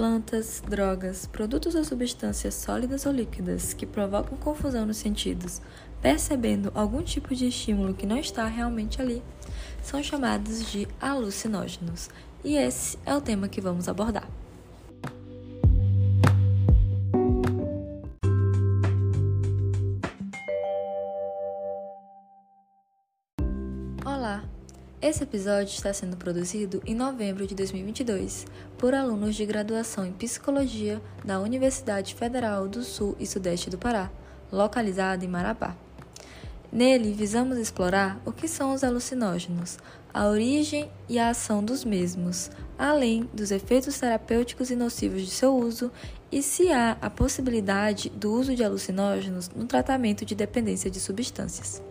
plantas, drogas, produtos ou substâncias sólidas ou líquidas que provocam confusão nos sentidos, percebendo algum tipo de estímulo que não está realmente ali, são chamados de alucinógenos. E esse é o tema que vamos abordar. Esse episódio está sendo produzido em novembro de 2022 por alunos de graduação em Psicologia da Universidade Federal do Sul e Sudeste do Pará, localizada em Marabá. Nele, visamos explorar o que são os alucinógenos, a origem e a ação dos mesmos, além dos efeitos terapêuticos e nocivos de seu uso e se há a possibilidade do uso de alucinógenos no tratamento de dependência de substâncias.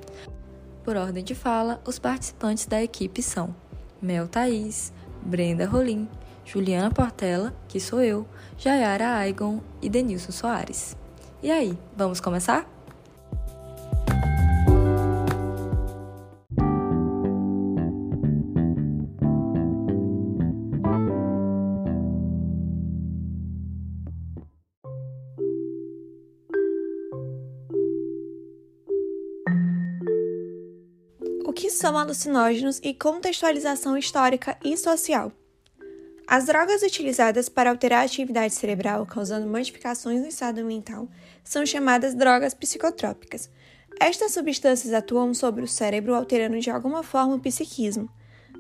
Por ordem de fala, os participantes da equipe são Mel Thaís, Brenda Rolim, Juliana Portela, que sou eu, Jayara Aigon e Denilson Soares. E aí, vamos começar? Que são alucinógenos e contextualização histórica e social. As drogas utilizadas para alterar a atividade cerebral, causando modificações no estado mental, são chamadas drogas psicotrópicas. Estas substâncias atuam sobre o cérebro, alterando de alguma forma o psiquismo.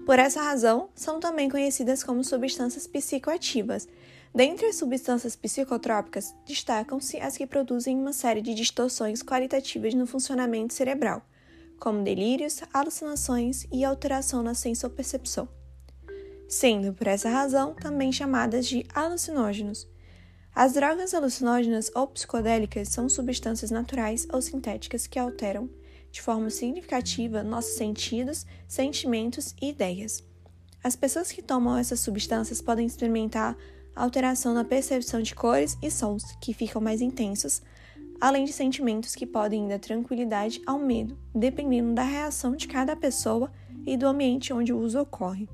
Por essa razão, são também conhecidas como substâncias psicoativas. Dentre as substâncias psicotrópicas, destacam-se as que produzem uma série de distorções qualitativas no funcionamento cerebral como delírios, alucinações e alteração na sensopercepção, sendo por essa razão também chamadas de alucinógenos. As drogas alucinógenas ou psicodélicas são substâncias naturais ou sintéticas que alteram de forma significativa nossos sentidos, sentimentos e ideias. As pessoas que tomam essas substâncias podem experimentar alteração na percepção de cores e sons, que ficam mais intensos, além de sentimentos que podem ir da tranquilidade ao medo, dependendo da reação de cada pessoa e do ambiente onde o uso ocorre.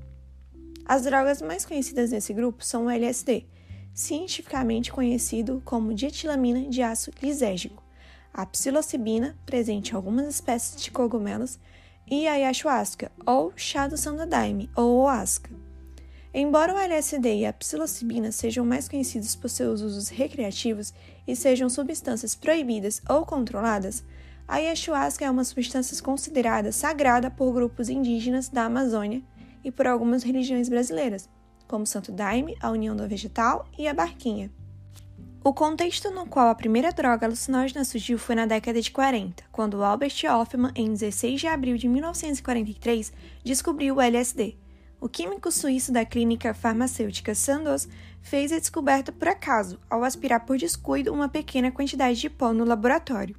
As drogas mais conhecidas nesse grupo são o LSD, cientificamente conhecido como dietilamina de ácido lisérgico, a psilocibina, presente em algumas espécies de cogumelos, e a ayahuasca, ou chá do sandaime, ou oasca. Embora o LSD e a psilocibina sejam mais conhecidos por seus usos recreativos e sejam substâncias proibidas ou controladas, a ayahuasca é uma substância considerada sagrada por grupos indígenas da Amazônia e por algumas religiões brasileiras, como Santo Daime, a União do Vegetal e a Barquinha. O contexto no qual a primeira droga alucinógena surgiu foi na década de 40, quando Albert Hoffman, em 16 de abril de 1943, descobriu o LSD o químico suíço da clínica farmacêutica Sandoz fez a descoberta por acaso, ao aspirar por descuido uma pequena quantidade de pó no laboratório.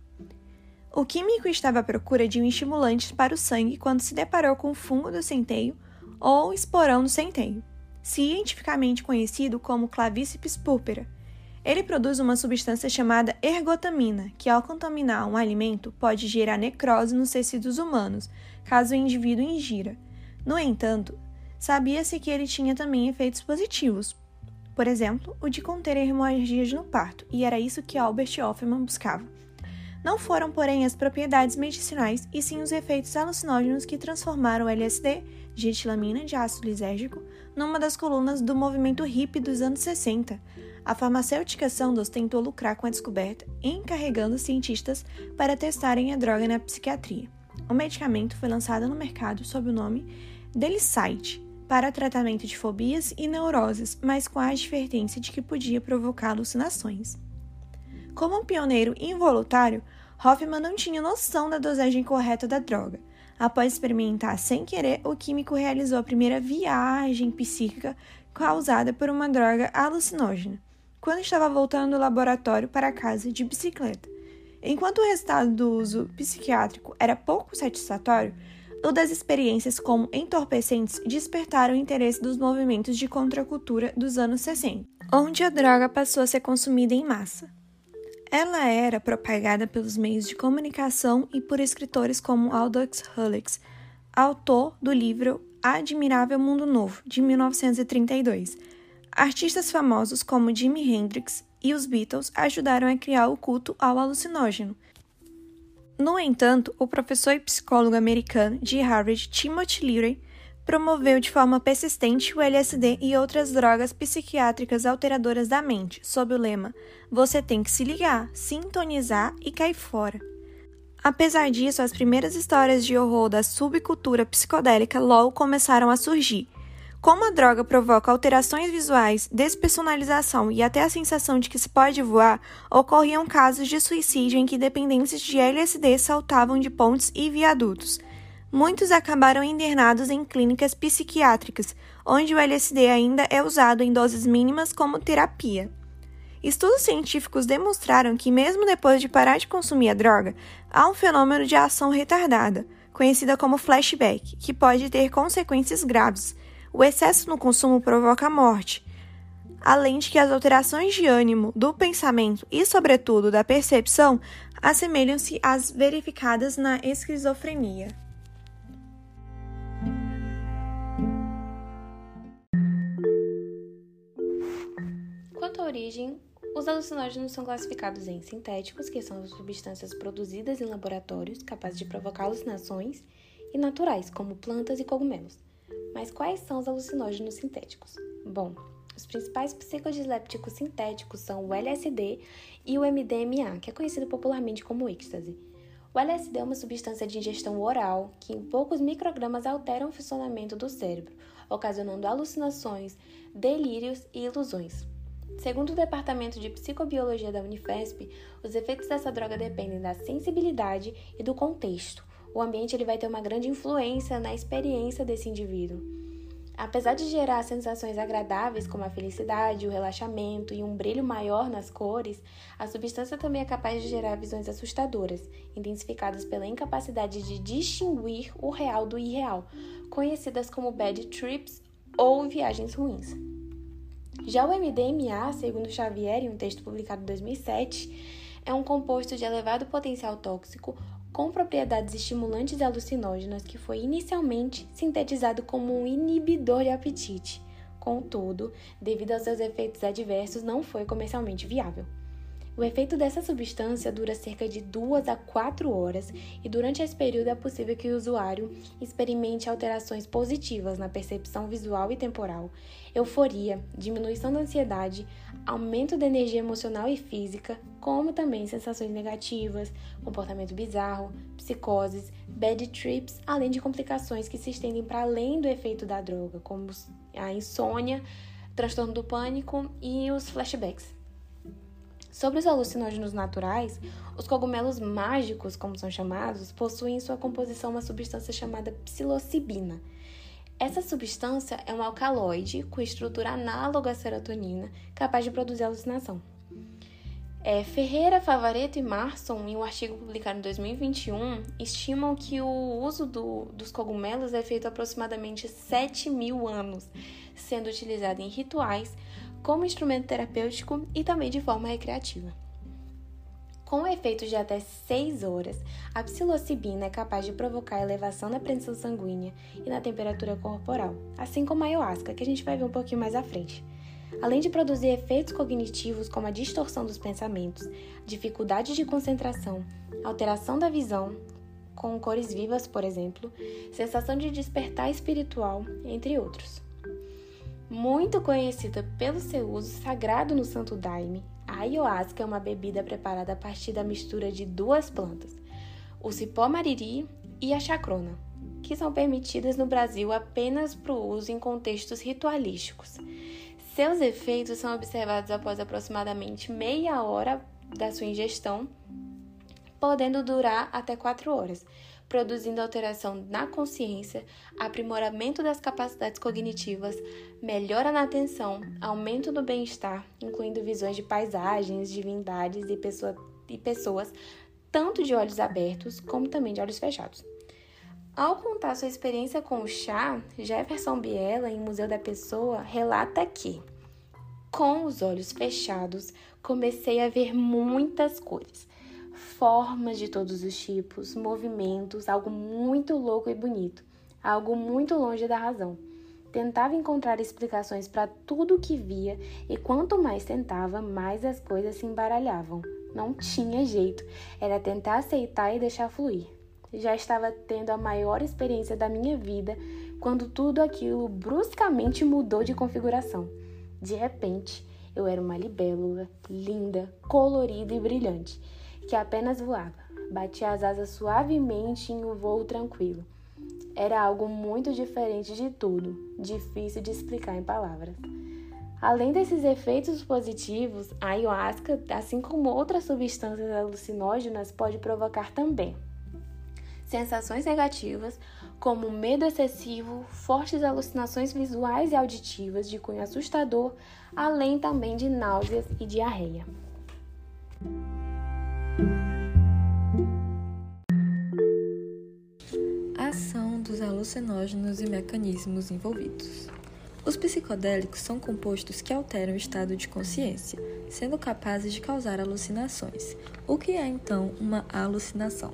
O químico estava à procura de um estimulante para o sangue quando se deparou com o fungo do centeio ou esporão do centeio, cientificamente conhecido como Clavíceps púrpura. Ele produz uma substância chamada ergotamina, que ao contaminar um alimento pode gerar necrose nos tecidos humanos, caso o indivíduo ingira. No entanto, sabia-se que ele tinha também efeitos positivos, por exemplo, o de conter hemorragias no parto, e era isso que Albert Hoffman buscava. Não foram, porém, as propriedades medicinais, e sim os efeitos alucinógenos que transformaram o LSD, de etilamina de ácido lisérgico, numa das colunas do movimento hippie dos anos 60. A farmacêutica Sandoz tentou lucrar com a descoberta, encarregando cientistas para testarem a droga na psiquiatria. O medicamento foi lançado no mercado sob o nome Delicite, para tratamento de fobias e neuroses, mas com a advertência de que podia provocar alucinações. Como um pioneiro involuntário, Hoffman não tinha noção da dosagem correta da droga. Após experimentar sem querer, o químico realizou a primeira viagem psíquica causada por uma droga alucinógena, quando estava voltando do laboratório para casa de bicicleta. Enquanto o resultado do uso psiquiátrico era pouco satisfatório, o das experiências como entorpecentes despertaram o interesse dos movimentos de contracultura dos anos 60, onde a droga passou a ser consumida em massa. Ela era propagada pelos meios de comunicação e por escritores como Aldous Huxley, autor do livro Admirável Mundo Novo, de 1932. Artistas famosos como Jimi Hendrix e os Beatles ajudaram a criar o culto ao alucinógeno. No entanto, o professor e psicólogo americano de Harvard, Timothy Leary, promoveu de forma persistente o LSD e outras drogas psiquiátricas alteradoras da mente, sob o lema: Você tem que se ligar, sintonizar e cair fora. Apesar disso, as primeiras histórias de horror da subcultura psicodélica logo começaram a surgir. Como a droga provoca alterações visuais, despersonalização e até a sensação de que se pode voar, ocorriam casos de suicídio em que dependentes de LSD saltavam de pontes e viadutos. Muitos acabaram internados em clínicas psiquiátricas, onde o LSD ainda é usado em doses mínimas como terapia. Estudos científicos demonstraram que, mesmo depois de parar de consumir a droga, há um fenômeno de ação retardada, conhecida como flashback, que pode ter consequências graves. O excesso no consumo provoca a morte, além de que as alterações de ânimo, do pensamento e, sobretudo, da percepção assemelham-se às verificadas na esquizofrenia. Quanto à origem, os alucinógenos são classificados em sintéticos, que são substâncias produzidas em laboratórios capazes de provocar alucinações, e naturais, como plantas e cogumelos. Mas quais são os alucinógenos sintéticos? Bom, os principais psicodilépticos sintéticos são o LSD e o MDMA, que é conhecido popularmente como êxtase. O LSD é uma substância de ingestão oral que, em poucos microgramas, altera o funcionamento do cérebro, ocasionando alucinações, delírios e ilusões. Segundo o Departamento de Psicobiologia da Unifesp, os efeitos dessa droga dependem da sensibilidade e do contexto. O ambiente ele vai ter uma grande influência na experiência desse indivíduo. Apesar de gerar sensações agradáveis como a felicidade, o relaxamento e um brilho maior nas cores, a substância também é capaz de gerar visões assustadoras, intensificadas pela incapacidade de distinguir o real do irreal, conhecidas como bad trips ou viagens ruins. Já o MDMA, segundo Xavier, em um texto publicado em 2007, é um composto de elevado potencial tóxico com propriedades estimulantes e alucinógenas que foi inicialmente sintetizado como um inibidor de apetite. Contudo, devido aos seus efeitos adversos, não foi comercialmente viável. O efeito dessa substância dura cerca de 2 a 4 horas e durante esse período é possível que o usuário experimente alterações positivas na percepção visual e temporal, euforia, diminuição da ansiedade, aumento da energia emocional e física, como também sensações negativas, comportamento bizarro, psicoses, bad trips, além de complicações que se estendem para além do efeito da droga, como a insônia, transtorno do pânico e os flashbacks. Sobre os alucinógenos naturais, os cogumelos mágicos, como são chamados, possuem em sua composição uma substância chamada psilocibina. Essa substância é um alcaloide com estrutura análoga à serotonina, capaz de produzir alucinação. É, Ferreira, Favareto e Marson, em um artigo publicado em 2021, estimam que o uso do, dos cogumelos é feito há aproximadamente 7 mil anos, sendo utilizado em rituais, como instrumento terapêutico e também de forma recreativa. Com efeitos de até 6 horas, a psilocibina é capaz de provocar elevação na pressão sanguínea e na temperatura corporal, assim como a ayahuasca, que a gente vai ver um pouquinho mais à frente. Além de produzir efeitos cognitivos como a distorção dos pensamentos, dificuldade de concentração, alteração da visão, com cores vivas, por exemplo, sensação de despertar espiritual, entre outros. Muito conhecida pelo seu uso sagrado no Santo Daime, a ayahuasca é uma bebida preparada a partir da mistura de duas plantas, o cipó mariri e a chacrona, que são permitidas no Brasil apenas para o uso em contextos ritualísticos. Seus efeitos são observados após aproximadamente meia hora da sua ingestão, podendo durar até 4 horas, produzindo alteração na consciência, aprimoramento das capacidades cognitivas, melhora na atenção, aumento do bem-estar, incluindo visões de paisagens, divindades e, pessoa, e pessoas, tanto de olhos abertos como também de olhos fechados. Ao contar sua experiência com o chá, Jefferson Biela, em Museu da Pessoa, relata que, com os olhos fechados, comecei a ver muitas cores formas de todos os tipos, movimentos, algo muito louco e bonito, algo muito longe da razão. tentava encontrar explicações para tudo o que via e quanto mais tentava, mais as coisas se embaralhavam. Não tinha jeito, era tentar aceitar e deixar fluir. Já estava tendo a maior experiência da minha vida quando tudo aquilo bruscamente mudou de configuração. De repente, eu era uma libélula, linda, colorida e brilhante, que apenas voava, batia as asas suavemente em um voo tranquilo era algo muito diferente de tudo, difícil de explicar em palavras. Além desses efeitos positivos, a ayahuasca, assim como outras substâncias alucinógenas, pode provocar também sensações negativas, como medo excessivo, fortes alucinações visuais e auditivas de cunho assustador, além também de náuseas e diarreia. Alucinógenos e mecanismos envolvidos. Os psicodélicos são compostos que alteram o estado de consciência, sendo capazes de causar alucinações. O que é então uma alucinação?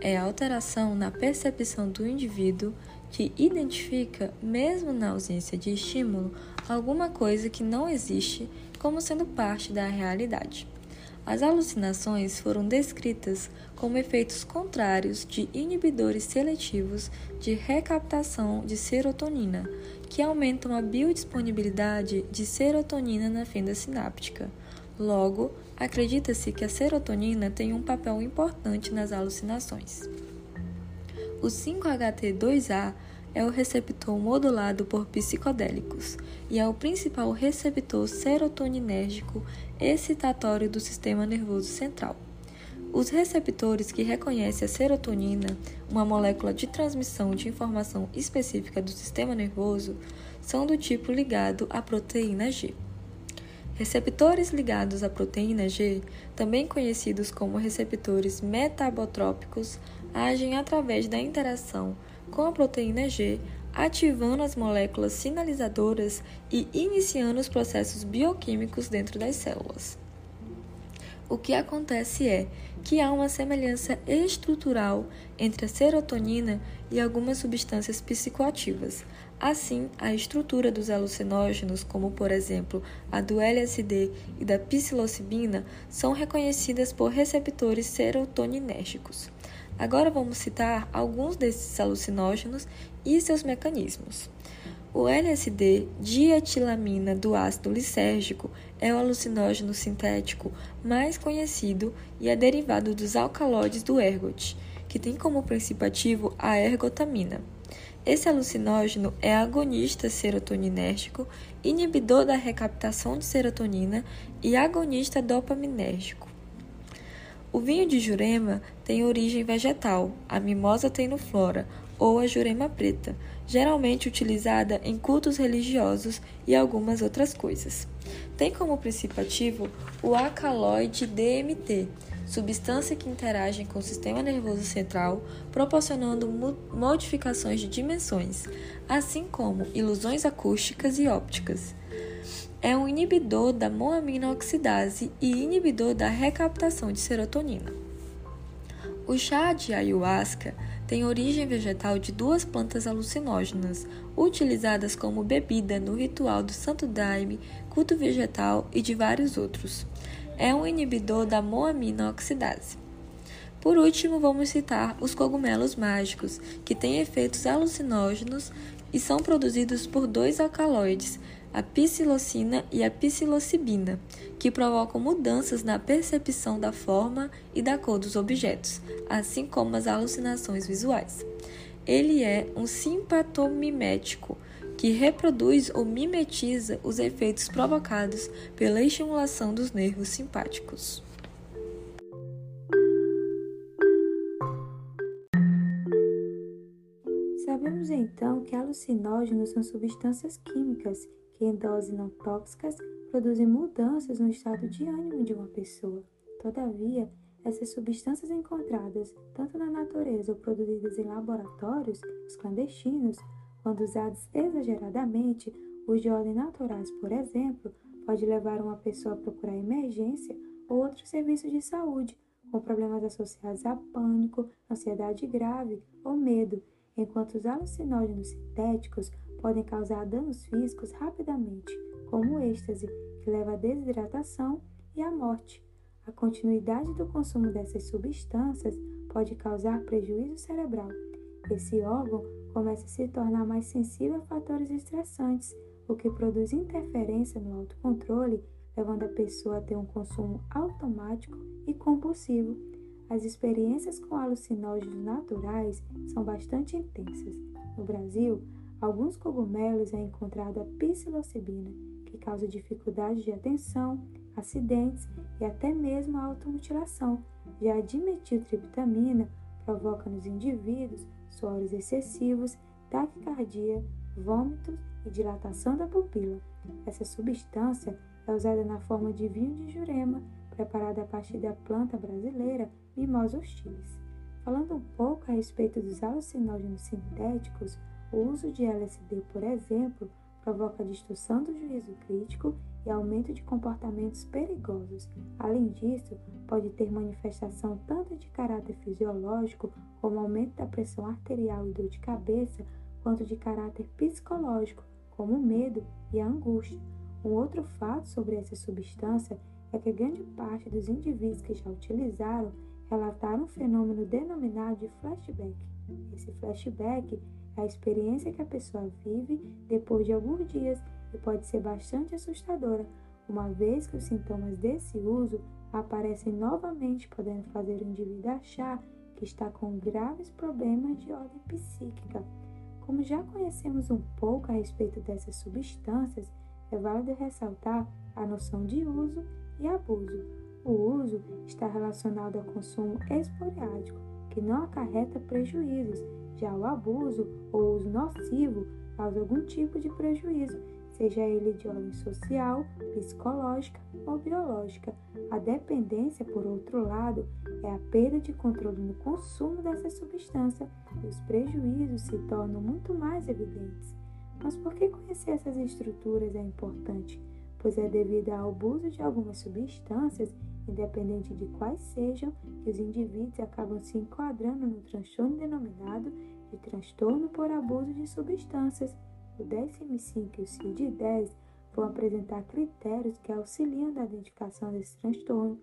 É a alteração na percepção do indivíduo que identifica, mesmo na ausência de estímulo, alguma coisa que não existe como sendo parte da realidade. As alucinações foram descritas como efeitos contrários de inibidores seletivos de recaptação de serotonina, que aumentam a biodisponibilidade de serotonina na fenda sináptica. Logo, acredita-se que a serotonina tem um papel importante nas alucinações. O 5-HT2A é o receptor modulado por psicodélicos e é o principal receptor serotoninérgico excitatório do sistema nervoso central. Os receptores que reconhecem a serotonina, uma molécula de transmissão de informação específica do sistema nervoso, são do tipo ligado à proteína G. Receptores ligados à proteína G, também conhecidos como receptores metabotrópicos, agem através da interação com a proteína G, ativando as moléculas sinalizadoras e iniciando os processos bioquímicos dentro das células. O que acontece é que há uma semelhança estrutural entre a serotonina e algumas substâncias psicoativas. Assim, a estrutura dos alucinógenos, como por exemplo a do LSD e da psilocibina, são reconhecidas por receptores serotoninérgicos. Agora vamos citar alguns desses alucinógenos e seus mecanismos. O LSD, dietilamina do ácido lisérgico, é o alucinógeno sintético mais conhecido e é derivado dos alcaloides do ergot, que tem como princípio ativo a ergotamina. Esse alucinógeno é agonista serotoninérgico, inibidor da recaptação de serotonina e agonista dopaminérgico. O vinho de Jurema tem origem vegetal, a mimosa flora ou a jurema preta, geralmente utilizada em cultos religiosos e algumas outras coisas. Tem como princípio ativo o acaloide DMT, substância que interage com o sistema nervoso central, proporcionando modificações de dimensões, assim como ilusões acústicas e ópticas é um inibidor da moaminoxidase e inibidor da recaptação de serotonina. O chá de ayahuasca tem origem vegetal de duas plantas alucinógenas, utilizadas como bebida no ritual do Santo Daime, culto vegetal e de vários outros. É um inibidor da moaminoxidase. Por último, vamos citar os cogumelos mágicos, que têm efeitos alucinógenos e são produzidos por dois alcaloides, a psilocina e a psilocibina, que provocam mudanças na percepção da forma e da cor dos objetos, assim como as alucinações visuais. Ele é um simpatomimético que reproduz ou mimetiza os efeitos provocados pela estimulação dos nervos simpáticos. Sabemos então que alucinógenos são substâncias químicas em doses não tóxicas produzem mudanças no estado de ânimo de uma pessoa. Todavia, essas substâncias encontradas tanto na natureza ou produzidas em laboratórios, os clandestinos, quando usados exageradamente, os de ordem naturais, por exemplo, pode levar uma pessoa a procurar emergência ou outros serviços de saúde, com problemas associados a pânico, ansiedade grave ou medo, enquanto os alucinógenos sintéticos podem causar danos físicos rapidamente, como o êxtase, que leva à desidratação e à morte. A continuidade do consumo dessas substâncias pode causar prejuízo cerebral. Esse órgão começa a se tornar mais sensível a fatores estressantes, o que produz interferência no autocontrole, levando a pessoa a ter um consumo automático e compulsivo. As experiências com alucinógenos naturais são bastante intensas. No Brasil, alguns cogumelos é encontrada psilocibina, que causa dificuldade de atenção, acidentes e até mesmo automutilação. Já a dimetiltriptamina provoca nos indivíduos suores excessivos, taquicardia, vômitos e dilatação da pupila. Essa substância é usada na forma de vinho de jurema, preparado a partir da planta brasileira Mimosa hostilis. Falando um pouco a respeito dos alucinógenos sintéticos, o uso de LSD, por exemplo, provoca distorção do juízo crítico e aumento de comportamentos perigosos. Além disso, pode ter manifestação tanto de caráter fisiológico, como aumento da pressão arterial e dor de cabeça, quanto de caráter psicológico, como medo e angústia. Um outro fato sobre essa substância é que grande parte dos indivíduos que já utilizaram relataram um fenômeno denominado de flashback. Esse flashback a experiência que a pessoa vive depois de alguns dias e pode ser bastante assustadora, uma vez que os sintomas desse uso aparecem novamente, podendo fazer o indivíduo achar que está com graves problemas de ordem psíquica. Como já conhecemos um pouco a respeito dessas substâncias, é válido ressaltar a noção de uso e abuso. O uso está relacionado ao consumo esporádico, que não acarreta prejuízos, já o abuso ou uso nocivo causa algum tipo de prejuízo, seja ele de ordem social, psicológica ou biológica. A dependência, por outro lado, é a perda de controle no consumo dessa substância e os prejuízos se tornam muito mais evidentes. Mas por que conhecer essas estruturas é importante? Pois é devido ao abuso de algumas substâncias, independente de quais sejam, que os indivíduos acabam se enquadrando no transtorno denominado de transtorno por abuso de substâncias. O DSM-5 e o CID-10 vão apresentar critérios que auxiliam na identificação desse transtorno,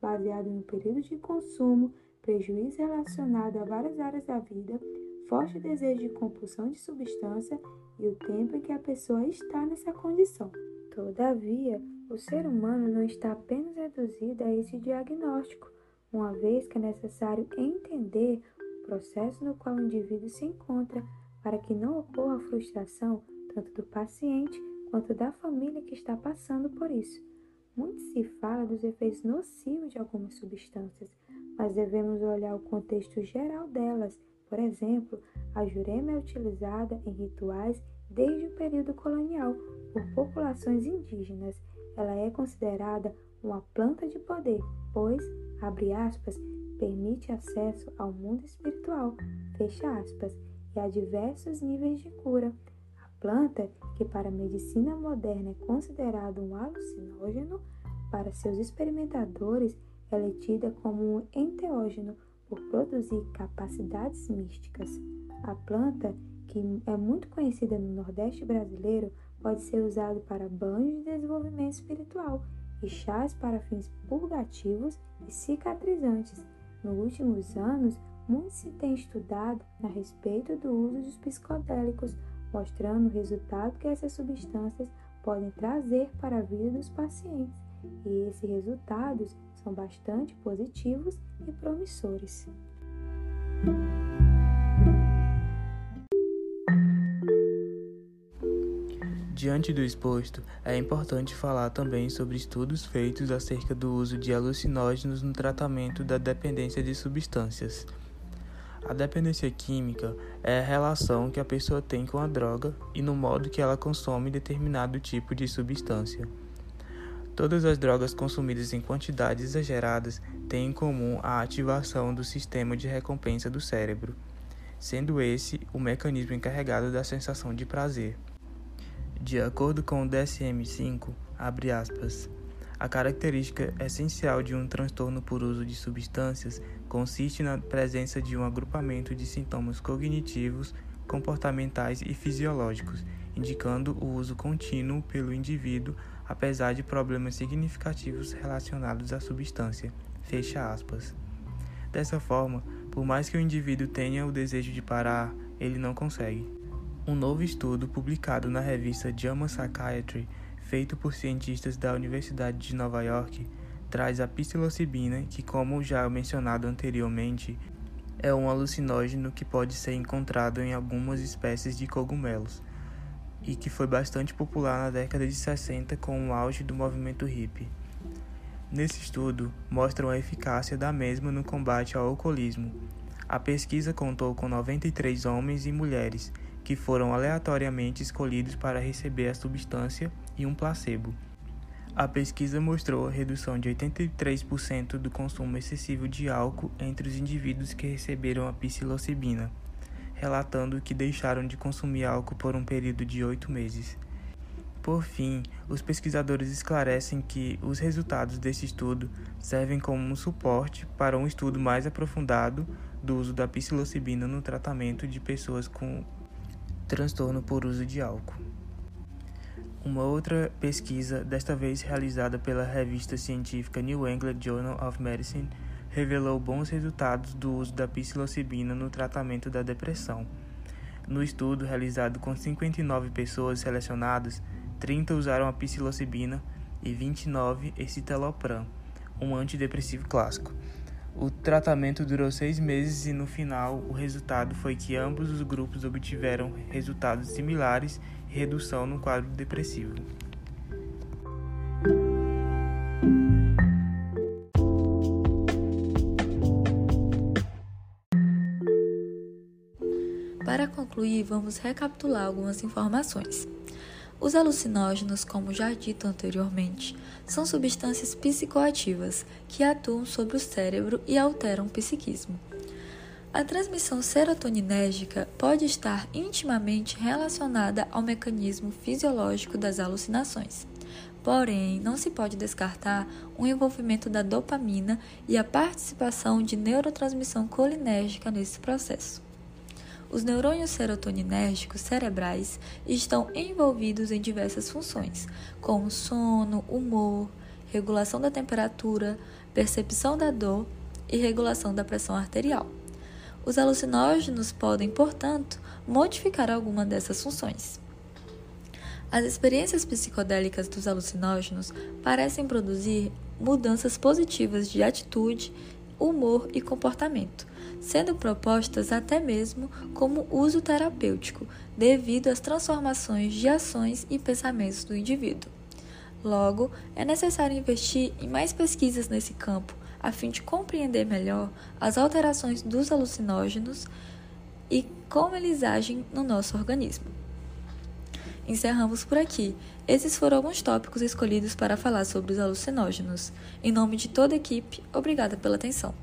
baseado no período de consumo, prejuízo relacionado a várias áreas da vida, forte desejo de compulsão de substância e o tempo em que a pessoa está nessa condição. Todavia, o ser humano não está apenas reduzido a esse diagnóstico, uma vez que é necessário entender o processo no qual o indivíduo se encontra para que não ocorra frustração tanto do paciente quanto da família que está passando por isso. Muito se fala dos efeitos nocivos de algumas substâncias, mas devemos olhar o contexto geral delas. Por exemplo, a jurema é utilizada em rituais desde o período colonial por populações indígenas. Ela é considerada uma planta de poder, pois, abre aspas, permite acesso ao mundo espiritual, fecha aspas, e a diversos níveis de cura planta, que para a medicina moderna é considerada um alucinógeno, para seus experimentadores ela é tida como um enteógeno por produzir capacidades místicas. A planta, que é muito conhecida no Nordeste brasileiro, pode ser usada para banhos de desenvolvimento espiritual e chás para fins purgativos e cicatrizantes. Nos últimos anos, muito se tem estudado a respeito do uso dos psicodélicos mostrando o resultado que essas substâncias podem trazer para a vida dos pacientes, e esses resultados são bastante positivos e promissores. Diante do exposto, é importante falar também sobre estudos feitos acerca do uso de alucinógenos no tratamento da dependência de substâncias. A dependência química é a relação que a pessoa tem com a droga e no modo que ela consome determinado tipo de substância. Todas as drogas consumidas em quantidades exageradas têm em comum a ativação do sistema de recompensa do cérebro, sendo esse o mecanismo encarregado da sensação de prazer. De acordo com o DSM-5, abre aspas, a característica essencial de um transtorno por uso de substâncias consiste na presença de um agrupamento de sintomas cognitivos, comportamentais e fisiológicos, indicando o uso contínuo pelo indivíduo, apesar de problemas significativos relacionados à substância. Fecha aspas. Dessa forma, por mais que o indivíduo tenha o desejo de parar, ele não consegue. Um novo estudo publicado na revista JAMA Psychiatry, feito por cientistas da Universidade de Nova York, traz a psilocibina, que, como já mencionado anteriormente, é um alucinógeno que pode ser encontrado em algumas espécies de cogumelos e que foi bastante popular na década de 60 com o auge do movimento hippie. Nesse estudo, mostram a eficácia da mesma no combate ao alcoolismo. A pesquisa contou com 93 homens e mulheres que foram aleatoriamente escolhidos para receber a substância e um placebo. A pesquisa mostrou a redução de 83% do consumo excessivo de álcool entre os indivíduos que receberam a psilocibina, relatando que deixaram de consumir álcool por um período de oito meses. Por fim, os pesquisadores esclarecem que os resultados desse estudo servem como um suporte para um estudo mais aprofundado do uso da psilocibina no tratamento de pessoas com transtorno por uso de álcool. Uma outra pesquisa, desta vez realizada pela revista científica New England Journal of Medicine, revelou bons resultados do uso da psilocibina no tratamento da depressão. No estudo realizado com 59 pessoas selecionadas, 30 usaram a psilocibina e 29 escitalopram, um antidepressivo clássico. O tratamento durou seis meses e no final o resultado foi que ambos os grupos obtiveram resultados similares e redução no quadro depressivo. Para concluir, vamos recapitular algumas informações. Os alucinógenos, como já dito anteriormente, são substâncias psicoativas que atuam sobre o cérebro e alteram o psiquismo. A transmissão serotoninérgica pode estar intimamente relacionada ao mecanismo fisiológico das alucinações. Porém, não se pode descartar o envolvimento da dopamina e a participação de neurotransmissão colinérgica nesse processo. Os neurônios serotoninérgicos cerebrais estão envolvidos em diversas funções, como sono, humor, regulação da temperatura, percepção da dor e regulação da pressão arterial. Os alucinógenos podem, portanto, modificar alguma dessas funções. As experiências psicodélicas dos alucinógenos parecem produzir mudanças positivas de atitude, humor e comportamento, sendo propostas até mesmo como uso terapêutico, devido às transformações de ações e pensamentos do indivíduo. Logo, é necessário investir em mais pesquisas nesse campo, a fim de compreender melhor as alterações dos alucinógenos e como eles agem no nosso organismo. Encerramos por aqui. Esses foram alguns tópicos escolhidos para falar sobre os alucinógenos. Em nome de toda a equipe, obrigada pela atenção.